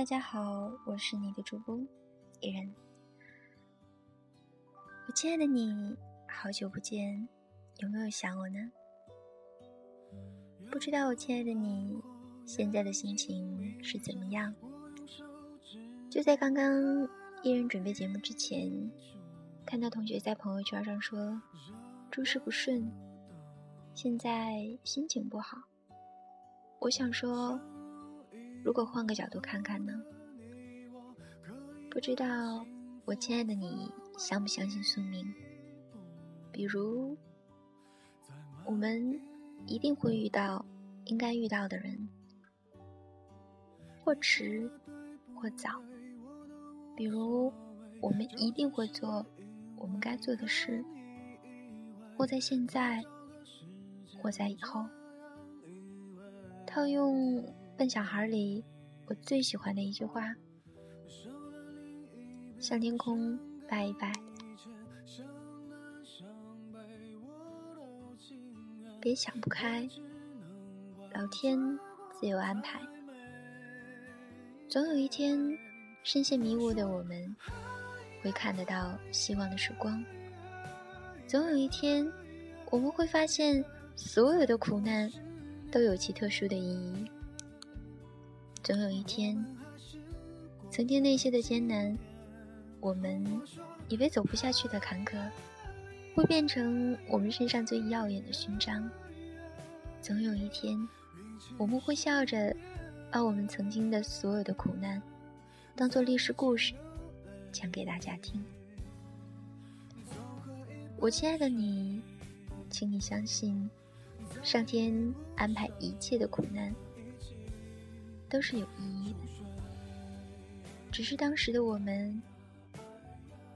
大家好，我是你的主播依然。我亲爱的你，好久不见，有没有想我呢？不知道我亲爱的你现在的心情是怎么样？就在刚刚，依然准备节目之前，看到同学在朋友圈上说诸事不顺，现在心情不好。我想说。如果换个角度看看呢？不知道我亲爱的你相不相信宿命？比如，我们一定会遇到应该遇到的人，或迟或早。比如，我们一定会做我们该做的事，或在现在，或在以后。套用。笨小孩里，我最喜欢的一句话：向天空拜一拜，别想不开，老天自有安排。总有一天，深陷迷雾的我们会看得到希望的曙光；总有一天，我们会发现所有的苦难都有其特殊的意义。总有一天，曾经那些的艰难，我们以为走不下去的坎坷，会变成我们身上最耀眼的勋章。总有一天，我们会笑着把我们曾经的所有的苦难，当做历史故事讲给大家听。我亲爱的你，请你相信，上天安排一切的苦难。都是有意义的，只是当时的我们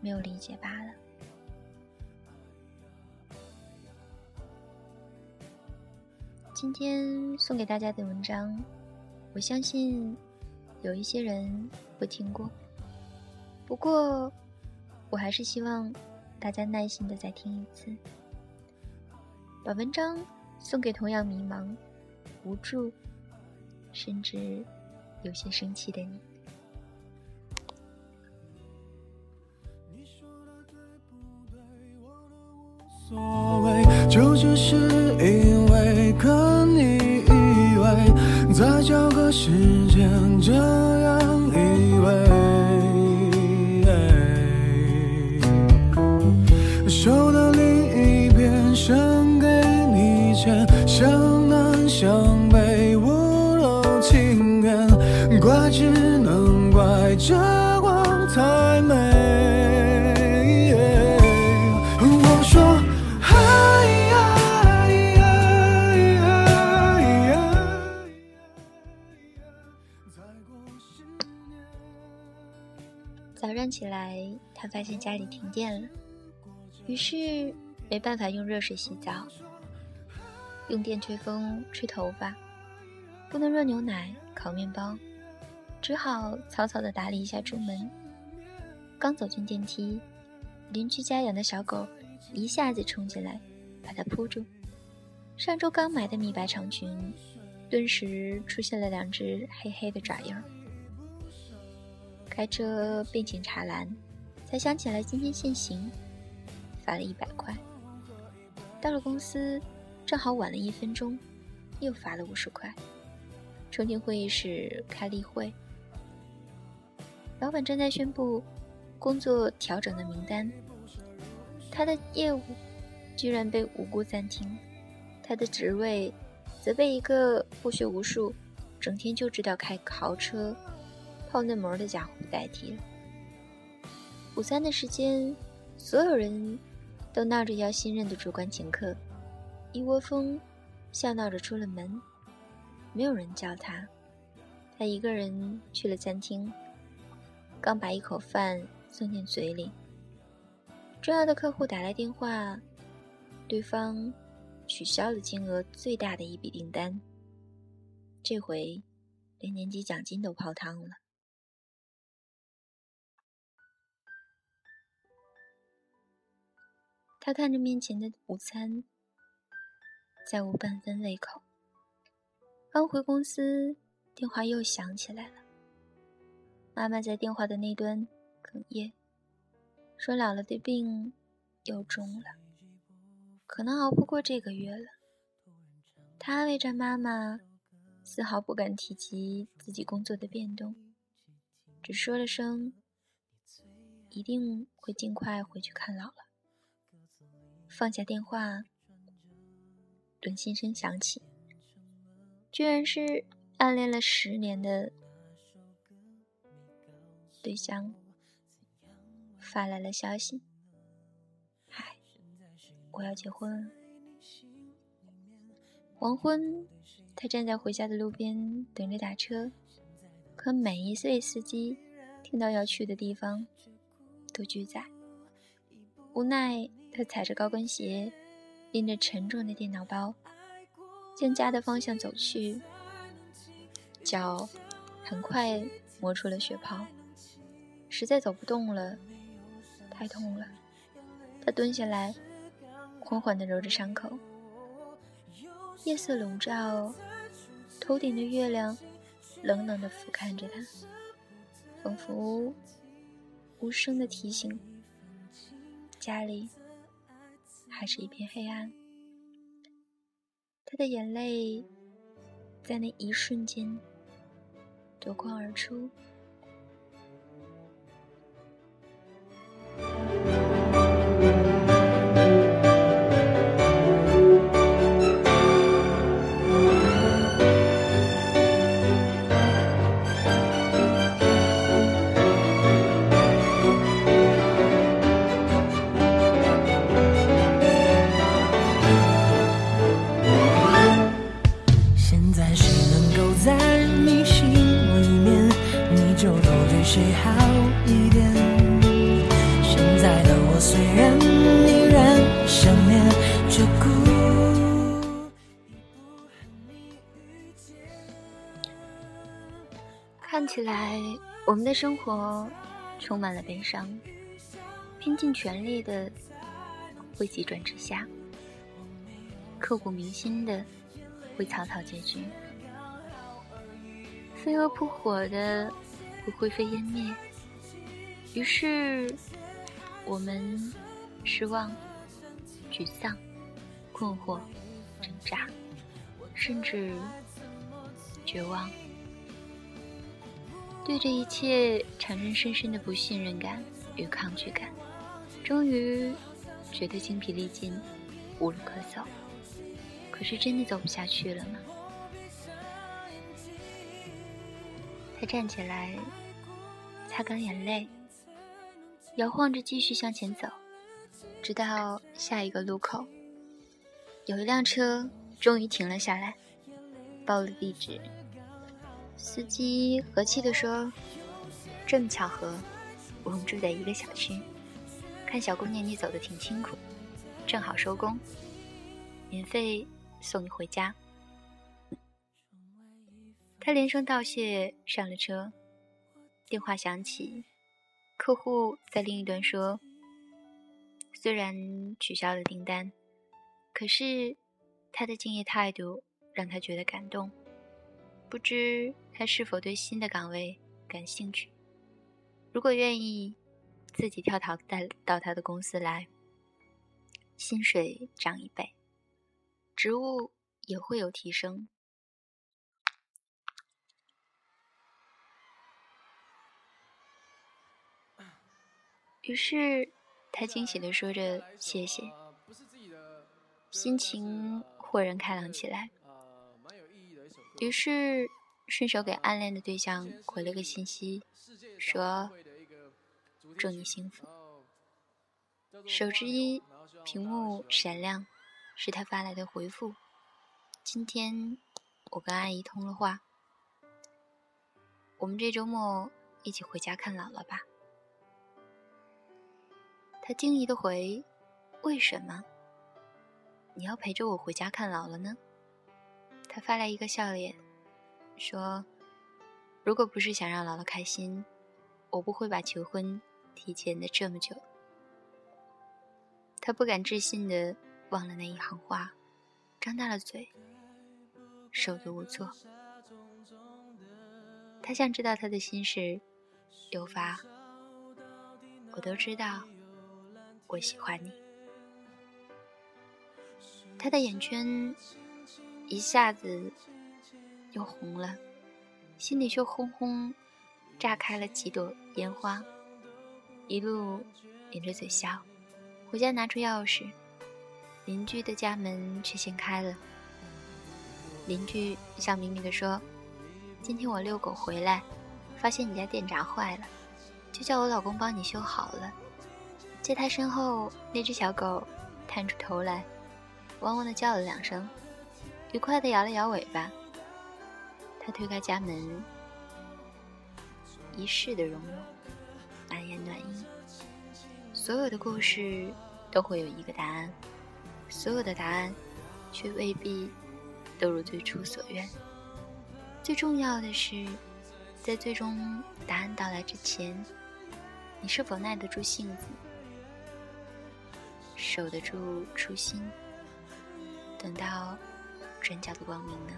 没有理解罢了。今天送给大家的文章，我相信有一些人会听过，不过我还是希望大家耐心的再听一次，把文章送给同样迷茫、无助。甚至有些生气的你。你说的对不对，我都无所谓，就只是因为跟你以为再交个时间，这样以为。起来，他发现家里停电了，于是没办法用热水洗澡，用电吹风吹头发，不能热牛奶烤面包。只好草草的打理一下出门。刚走进电梯，邻居家养的小狗一下子冲进来，把它扑住。上周刚买的米白长裙，顿时出现了两只黑黑的爪印儿。开车并检查栏，才想起来今天限行，罚了一百块。到了公司，正好晚了一分钟，又罚了五十块。冲进会议室开例会。老板正在宣布工作调整的名单，他的业务居然被无辜暂停，他的职位则被一个不学无术、整天就知道开豪车、泡嫩模的家伙代替了。午餐的时间，所有人都闹着要新任的主管请客，一窝蜂笑闹着出了门，没有人叫他，他一个人去了餐厅。刚把一口饭送进嘴里，重要的客户打来电话，对方取消了金额最大的一笔订单。这回连年级奖金都泡汤了。他看着面前的午餐，再无半分胃口。刚回公司，电话又响起来了。妈妈在电话的那端哽咽，说姥姥的病又重了，可能熬不过这个月了。他安慰着妈妈，丝毫不敢提及自己工作的变动，只说了声：“一定会尽快回去看姥姥。”放下电话，短信声响起，居然是暗恋了十年的。对象发来了消息：“嗨，我要结婚了。”黄昏，他站在回家的路边等着打车，可每一位司机听到要去的地方都拒载。无奈，他踩着高跟鞋，拎着沉重的电脑包，向家的方向走去，脚很快磨出了血泡。实在走不动了，太痛了。他蹲下来，缓缓地揉着伤口。夜色笼罩，头顶的月亮冷冷地俯瞰着他，仿佛无声地提醒：家里还是一片黑暗。他的眼泪在那一瞬间夺眶而出。看起来，我们的生活充满了悲伤，拼尽全力的会急转直下，刻骨铭心的会草草结局，飞蛾扑火的会灰飞烟灭。于是，我们失望、沮丧、困惑、挣扎，甚至绝望。对这一切产生深深的不信任感与抗拒感，终于觉得精疲力尽，无路可走。可是真的走不下去了吗？他站起来，擦干眼泪，摇晃着继续向前走，直到下一个路口，有一辆车终于停了下来，报了地址。司机和气地说：“这么巧合，我们住在一个小区。看小姑娘你走的挺辛苦，正好收工，免费送你回家。”他连声道谢，上了车。电话响起，客户在另一端说：“虽然取消了订单，可是他的敬业态度让他觉得感动。”不知他是否对新的岗位感兴趣？如果愿意，自己跳槽带到他的公司来，薪水涨一倍，职务也会有提升。于是他惊喜地说着谢谢，心情豁然开朗起来。于是，顺手给暗恋的对象回了个信息，说：“祝你幸福。”手之一屏幕闪亮，是他发来的回复：“今天我跟阿姨通了话，我们这周末一起回家看姥姥吧。”他惊疑的回：“为什么？你要陪着我回家看姥姥呢？”他发来一个笑脸，说：“如果不是想让姥姥开心，我不会把求婚提前的这么久。”他不敢置信的忘了那一行话，张大了嘴，手足无措。他想知道他的心事，刘发，我都知道，我喜欢你。他的眼圈一下子又红了，心里却轰轰炸开了几朵烟花，一路抿着嘴笑。回家拿出钥匙，邻居的家门却先开了。邻居笑眯眯地说：“今天我遛狗回来，发现你家电闸坏了，就叫我老公帮你修好了。”在他身后，那只小狗探出头来。汪汪的叫了两声，愉快的摇了摇尾巴。他推开家门，一世的融融，满眼暖意。所有的故事都会有一个答案，所有的答案却未必都如最初所愿。最重要的是，在最终答案到来之前，你是否耐得住性子，守得住初心？等到转角的光明呢？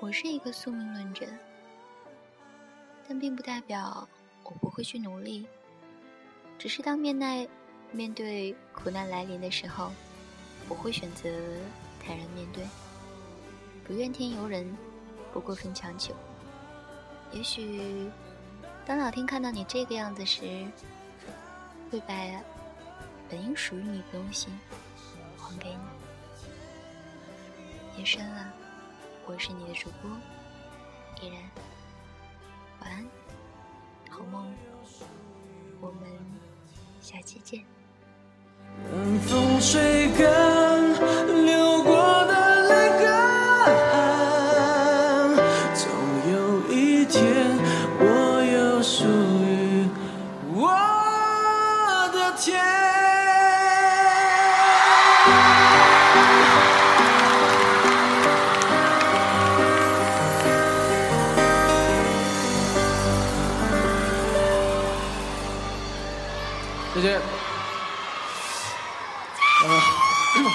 我是一个宿命论者。但并不代表我不会去努力，只是当面奈面对苦难来临的时候，我会选择坦然面对，不怨天尤人，不过分强求。也许，当老天看到你这个样子时，会把本应属于你的东西还给你。夜深了，我是你的主播，依然。晚安，好梦，我们下期见。再见。